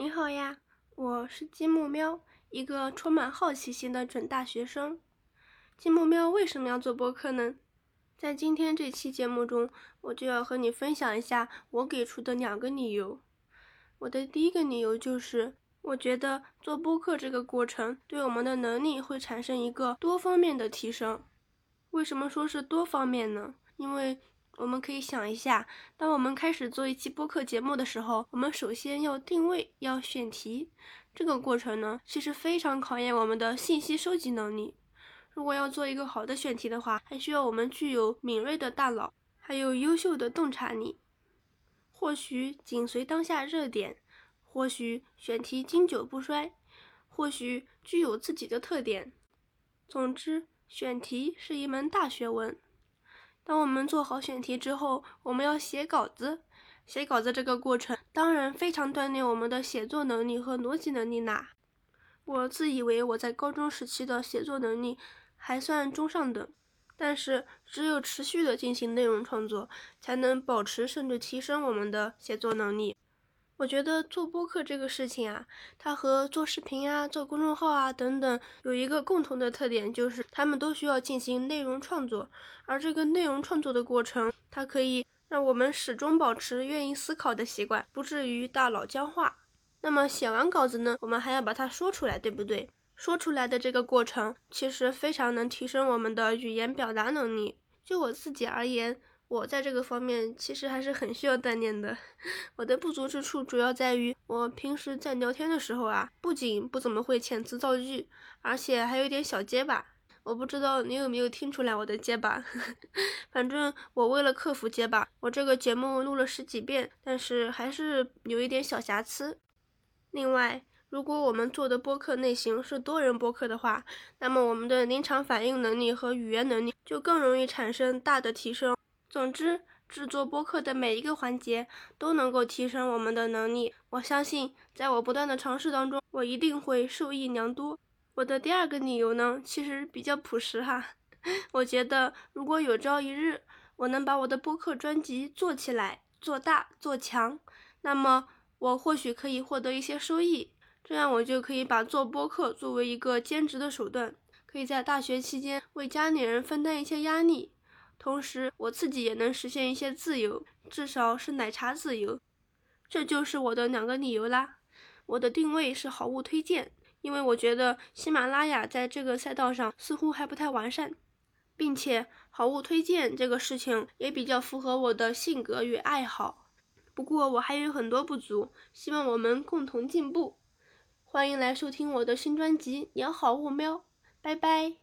你好呀，我是金木喵，一个充满好奇心的准大学生。金木喵为什么要做播客呢？在今天这期节目中，我就要和你分享一下我给出的两个理由。我的第一个理由就是，我觉得做播客这个过程对我们的能力会产生一个多方面的提升。为什么说是多方面呢？因为我们可以想一下，当我们开始做一期播客节目的时候，我们首先要定位，要选题。这个过程呢，其实非常考验我们的信息收集能力。如果要做一个好的选题的话，还需要我们具有敏锐的大脑，还有优秀的洞察力。或许紧随当下热点，或许选题经久不衰，或许具有自己的特点。总之，选题是一门大学问。当我们做好选题之后，我们要写稿子。写稿子这个过程当然非常锻炼我们的写作能力和逻辑能力啦。我自以为我在高中时期的写作能力还算中上等，但是只有持续的进行内容创作，才能保持甚至提升我们的写作能力。我觉得做播客这个事情啊，它和做视频啊、做公众号啊等等有一个共同的特点，就是他们都需要进行内容创作。而这个内容创作的过程，它可以让我们始终保持愿意思考的习惯，不至于大脑僵化。那么写完稿子呢，我们还要把它说出来，对不对？说出来的这个过程，其实非常能提升我们的语言表达能力。就我自己而言。我在这个方面其实还是很需要锻炼的。我的不足之处主要在于，我平时在聊天的时候啊，不仅不怎么会遣词造句，而且还有点小结巴。我不知道你有没有听出来我的结巴。反正我为了克服结巴，我这个节目录了十几遍，但是还是有一点小瑕疵。另外，如果我们做的播客类型是多人播客的话，那么我们的临场反应能力和语言能力就更容易产生大的提升。总之，制作播客的每一个环节都能够提升我们的能力。我相信，在我不断的尝试当中，我一定会受益良多。我的第二个理由呢，其实比较朴实哈。我觉得，如果有朝一日我能把我的播客专辑做起来、做大、做强，那么我或许可以获得一些收益。这样，我就可以把做播客作为一个兼职的手段，可以在大学期间为家里人分担一些压力。同时，我自己也能实现一些自由，至少是奶茶自由。这就是我的两个理由啦。我的定位是好物推荐，因为我觉得喜马拉雅在这个赛道上似乎还不太完善，并且好物推荐这个事情也比较符合我的性格与爱好。不过我还有很多不足，希望我们共同进步。欢迎来收听我的新专辑《养好物喵》，拜拜。